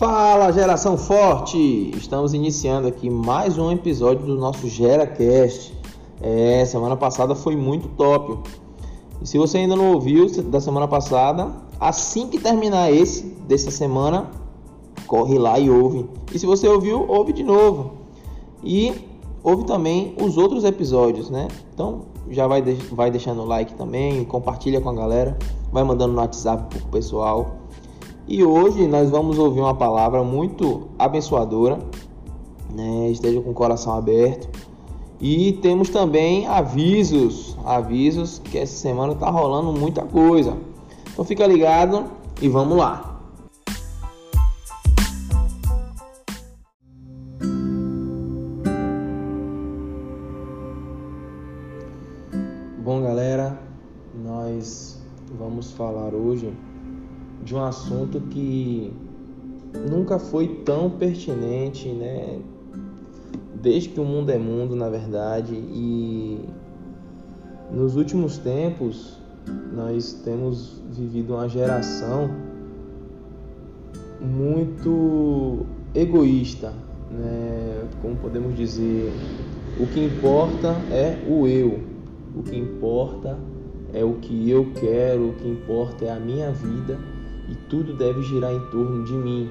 Fala geração forte! Estamos iniciando aqui mais um episódio do nosso GeraCast. É, semana passada foi muito top. E se você ainda não ouviu da semana passada, assim que terminar esse dessa semana, corre lá e ouve. E se você ouviu, ouve de novo. E ouve também os outros episódios, né? Então já vai, vai deixando o like também, compartilha com a galera, vai mandando no WhatsApp pro pessoal. E hoje nós vamos ouvir uma palavra muito abençoadora, né? Esteja com o coração aberto. E temos também avisos, avisos que essa semana tá rolando muita coisa. Então fica ligado e vamos lá. Bom, galera, nós vamos falar hoje de um assunto que nunca foi tão pertinente, né? Desde que o mundo é mundo, na verdade, e nos últimos tempos nós temos vivido uma geração muito egoísta, né? Como podemos dizer, o que importa é o eu, o que importa é o que eu quero, o que importa é a minha vida e tudo deve girar em torno de mim.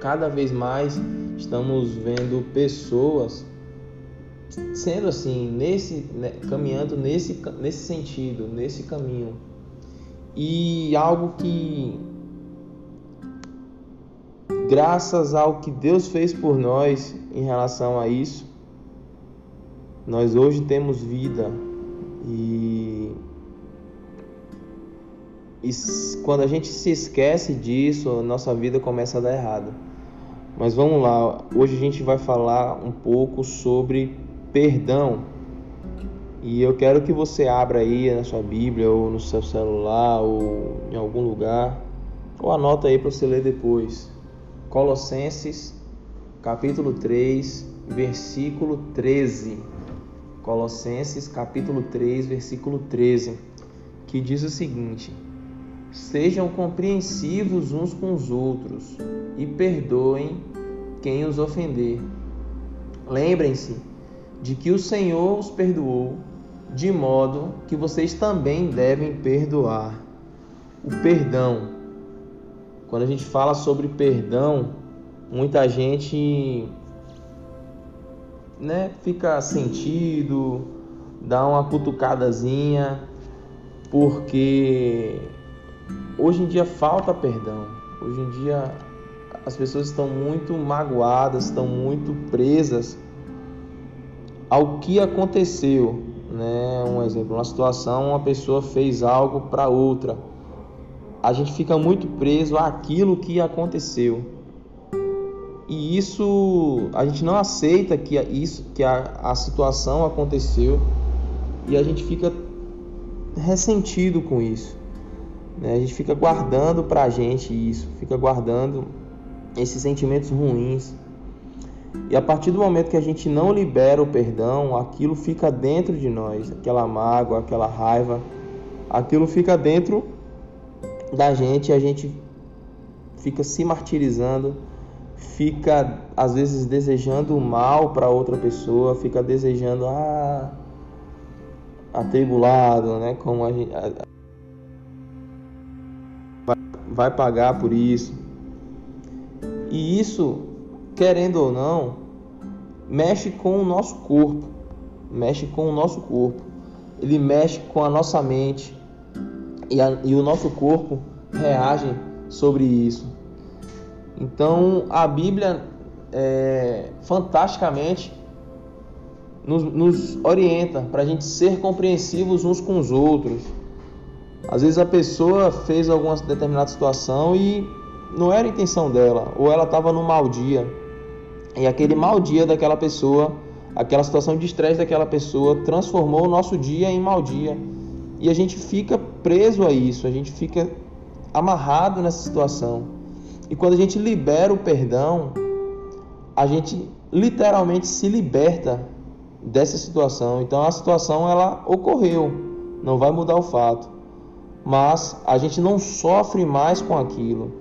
Cada vez mais estamos vendo pessoas sendo assim, nesse né, caminhando nesse nesse sentido, nesse caminho. E algo que graças ao que Deus fez por nós em relação a isso, nós hoje temos vida e, e quando a gente se esquece disso, a nossa vida começa a dar errado. Mas vamos lá, hoje a gente vai falar um pouco sobre perdão. E eu quero que você abra aí na sua Bíblia ou no seu celular ou em algum lugar, ou anota aí para você ler depois. Colossenses, capítulo 3, versículo 13. Colossenses capítulo 3, versículo 13, que diz o seguinte: Sejam compreensivos uns com os outros e perdoem quem os ofender. Lembrem-se de que o Senhor os perdoou, de modo que vocês também devem perdoar. O perdão. Quando a gente fala sobre perdão, muita gente né, fica sentido, dá uma cutucadazinha, porque hoje em dia falta perdão. Hoje em dia as pessoas estão muito magoadas, estão muito presas ao que aconteceu, né? Um exemplo, uma situação, uma pessoa fez algo para outra. A gente fica muito preso àquilo que aconteceu. E isso a gente não aceita que isso que a, a situação aconteceu e a gente fica ressentido com isso. Né? A gente fica guardando para a gente isso, fica guardando esses sentimentos ruins. E a partir do momento que a gente não libera o perdão, aquilo fica dentro de nós, aquela mágoa, aquela raiva, aquilo fica dentro da gente e a gente fica se martirizando fica às vezes desejando o mal para outra pessoa, fica desejando ah atribulado, né? Como a gente a, vai, pagar por isso. E isso, querendo ou não, mexe com o nosso corpo, mexe com o nosso corpo. Ele mexe com a nossa mente e, a, e o nosso corpo reage sobre isso. Então a Bíblia é, fantasticamente nos, nos orienta para a gente ser compreensivos uns com os outros. Às vezes a pessoa fez alguma determinada situação e não era a intenção dela, ou ela estava no mau dia. E aquele mau dia daquela pessoa, aquela situação de estresse daquela pessoa transformou o nosso dia em mau dia. E a gente fica preso a isso, a gente fica amarrado nessa situação. E quando a gente libera o perdão, a gente literalmente se liberta dessa situação. Então a situação ela ocorreu, não vai mudar o fato, mas a gente não sofre mais com aquilo.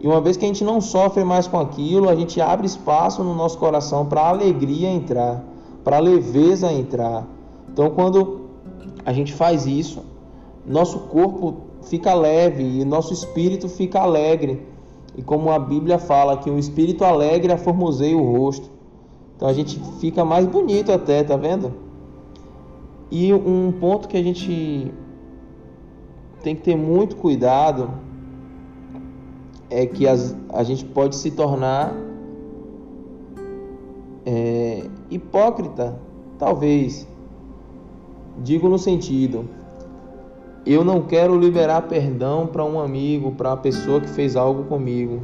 E uma vez que a gente não sofre mais com aquilo, a gente abre espaço no nosso coração para a alegria entrar, para a leveza entrar. Então, quando a gente faz isso, nosso corpo fica leve e nosso espírito fica alegre. E como a Bíblia fala que o espírito alegre aformoseia o rosto. Então a gente fica mais bonito até, tá vendo? E um ponto que a gente tem que ter muito cuidado é que as, a gente pode se tornar é, hipócrita, talvez. Digo no sentido, eu não quero liberar perdão para um amigo, para a pessoa que fez algo comigo,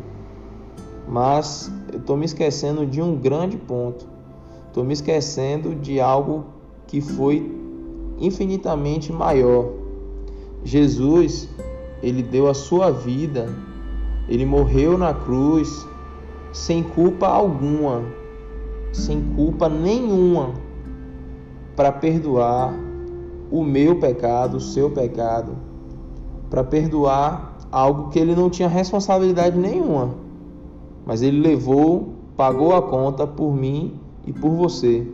mas eu estou me esquecendo de um grande ponto. Estou me esquecendo de algo que foi infinitamente maior. Jesus, ele deu a sua vida ele morreu na cruz sem culpa alguma, sem culpa nenhuma, para perdoar o meu pecado, o seu pecado, para perdoar algo que ele não tinha responsabilidade nenhuma, mas ele levou, pagou a conta por mim e por você.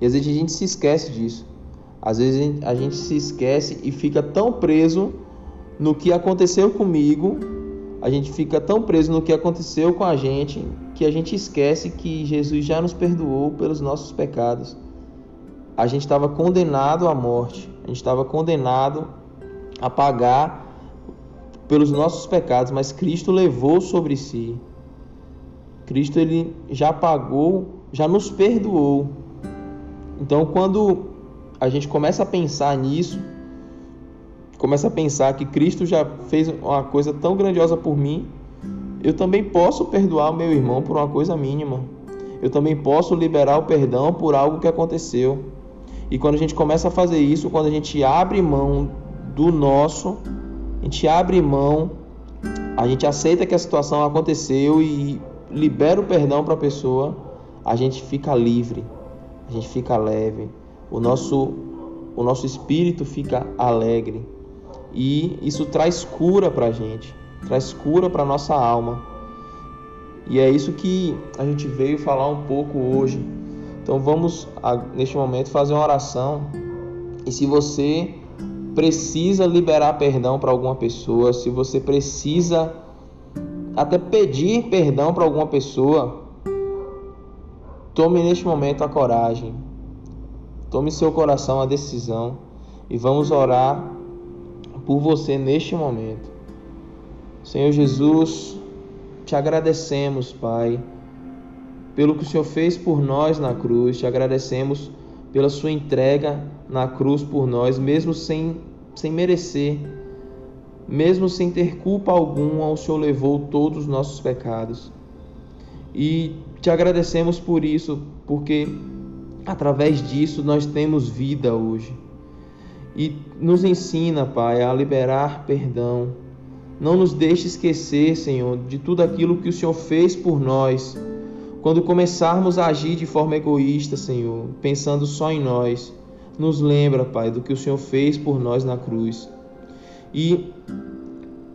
E às vezes a gente se esquece disso. Às vezes a gente se esquece e fica tão preso no que aconteceu comigo a gente fica tão preso no que aconteceu com a gente que a gente esquece que Jesus já nos perdoou pelos nossos pecados. A gente estava condenado à morte, a gente estava condenado a pagar pelos nossos pecados, mas Cristo levou sobre si. Cristo ele já pagou, já nos perdoou. Então, quando a gente começa a pensar nisso, começa a pensar que Cristo já fez uma coisa tão grandiosa por mim, eu também posso perdoar o meu irmão por uma coisa mínima. Eu também posso liberar o perdão por algo que aconteceu. E quando a gente começa a fazer isso, quando a gente abre mão do nosso, a gente abre mão, a gente aceita que a situação aconteceu e libera o perdão para a pessoa, a gente fica livre, a gente fica leve, o nosso, o nosso espírito fica alegre e isso traz cura para a gente, traz cura para nossa alma. E é isso que a gente veio falar um pouco hoje. Então vamos neste momento fazer uma oração. E se você precisa liberar perdão para alguma pessoa, se você precisa até pedir perdão para alguma pessoa, tome neste momento a coragem. Tome seu coração a decisão e vamos orar por você neste momento. Senhor Jesus, te agradecemos, Pai, pelo que o Senhor fez por nós na cruz, te agradecemos pela sua entrega na cruz por nós, mesmo sem, sem merecer, mesmo sem ter culpa alguma, o Senhor levou todos os nossos pecados. E te agradecemos por isso, porque através disso nós temos vida hoje e nos ensina, Pai, a liberar perdão. Não nos deixe esquecer, Senhor, de tudo aquilo que o Senhor fez por nós. Quando começarmos a agir de forma egoísta, Senhor, pensando só em nós, nos lembra, Pai, do que o Senhor fez por nós na cruz. E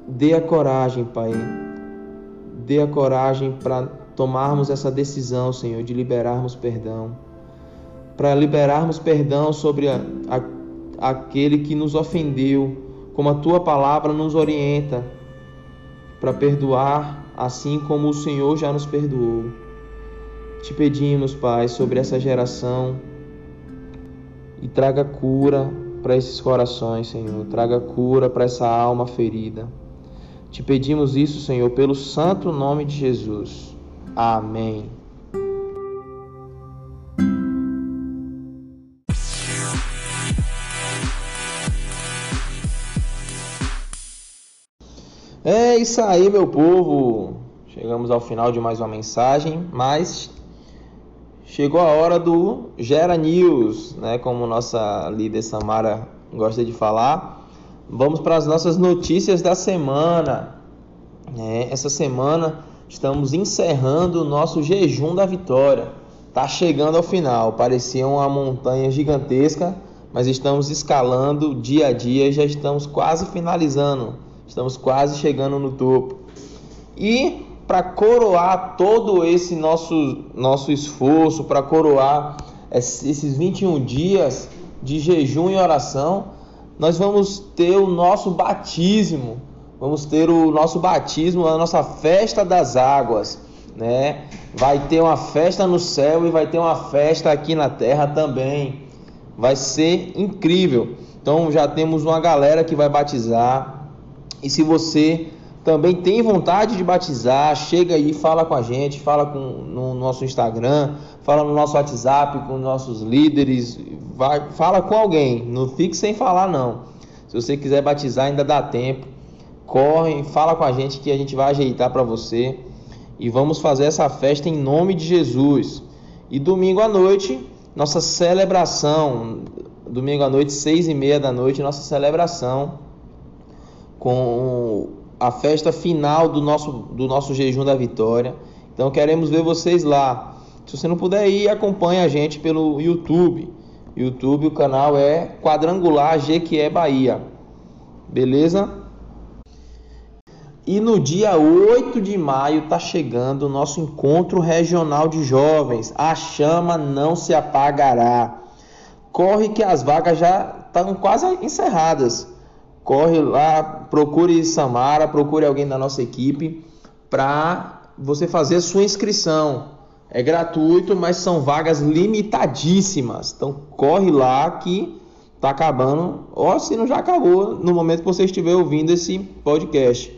dê a coragem, Pai. Dê a coragem para tomarmos essa decisão, Senhor, de liberarmos perdão. Para liberarmos perdão sobre a, a aquele que nos ofendeu, como a tua palavra nos orienta para perdoar, assim como o Senhor já nos perdoou. Te pedimos, Pai, sobre essa geração e traga cura para esses corações, Senhor. Traga cura para essa alma ferida. Te pedimos isso, Senhor, pelo santo nome de Jesus. Amém. É isso aí, meu povo. Chegamos ao final de mais uma mensagem, mas chegou a hora do Gera News, né? Como nossa líder Samara gosta de falar. Vamos para as nossas notícias da semana. É, essa semana estamos encerrando o nosso jejum da vitória. Tá chegando ao final. Parecia uma montanha gigantesca, mas estamos escalando dia a dia e já estamos quase finalizando Estamos quase chegando no topo. E para coroar todo esse nosso, nosso esforço, para coroar esses 21 dias de jejum e oração, nós vamos ter o nosso batismo, vamos ter o nosso batismo, a nossa festa das águas, né? Vai ter uma festa no céu e vai ter uma festa aqui na terra também. Vai ser incrível. Então já temos uma galera que vai batizar. E se você também tem vontade de batizar, chega aí, fala com a gente, fala com, no nosso Instagram, fala no nosso WhatsApp com nossos líderes, vai, fala com alguém, não fique sem falar não. Se você quiser batizar ainda dá tempo. Corre, fala com a gente que a gente vai ajeitar para você e vamos fazer essa festa em nome de Jesus. E domingo à noite, nossa celebração, domingo à noite, seis e meia da noite, nossa celebração com a festa final do nosso, do nosso jejum da vitória. Então queremos ver vocês lá. Se você não puder ir, acompanhe a gente pelo YouTube. YouTube, o canal é Quadrangular Jequié Bahia. Beleza? E no dia 8 de maio está chegando o nosso encontro regional de jovens. A chama não se apagará. Corre que as vagas já estão quase encerradas corre lá, procure Samara, procure alguém da nossa equipe para você fazer sua inscrição. É gratuito, mas são vagas limitadíssimas. Então corre lá que tá acabando, ou se não já acabou no momento que você estiver ouvindo esse podcast.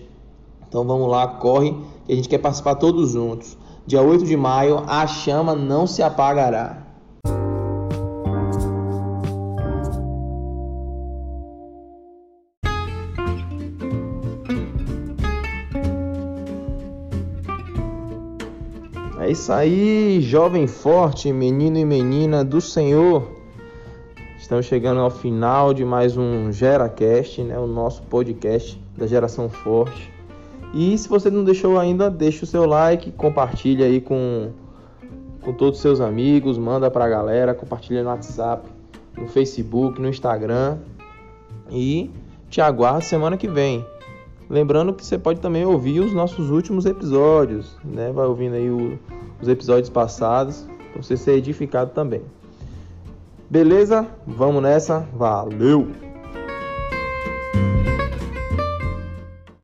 Então vamos lá, corre, que a gente quer participar todos juntos. Dia 8 de maio, a chama não se apagará. Isso aí, jovem forte, menino e menina do Senhor. Estamos chegando ao final de mais um GeraCast, né, o nosso podcast da Geração Forte. E se você não deixou ainda, deixa o seu like, compartilha aí com, com todos os seus amigos, manda pra galera, compartilha no WhatsApp, no Facebook, no Instagram. E te aguardo semana que vem. Lembrando que você pode também ouvir os nossos últimos episódios, né? Vai ouvindo aí o, os episódios passados para você ser edificado também. Beleza? Vamos nessa. Valeu!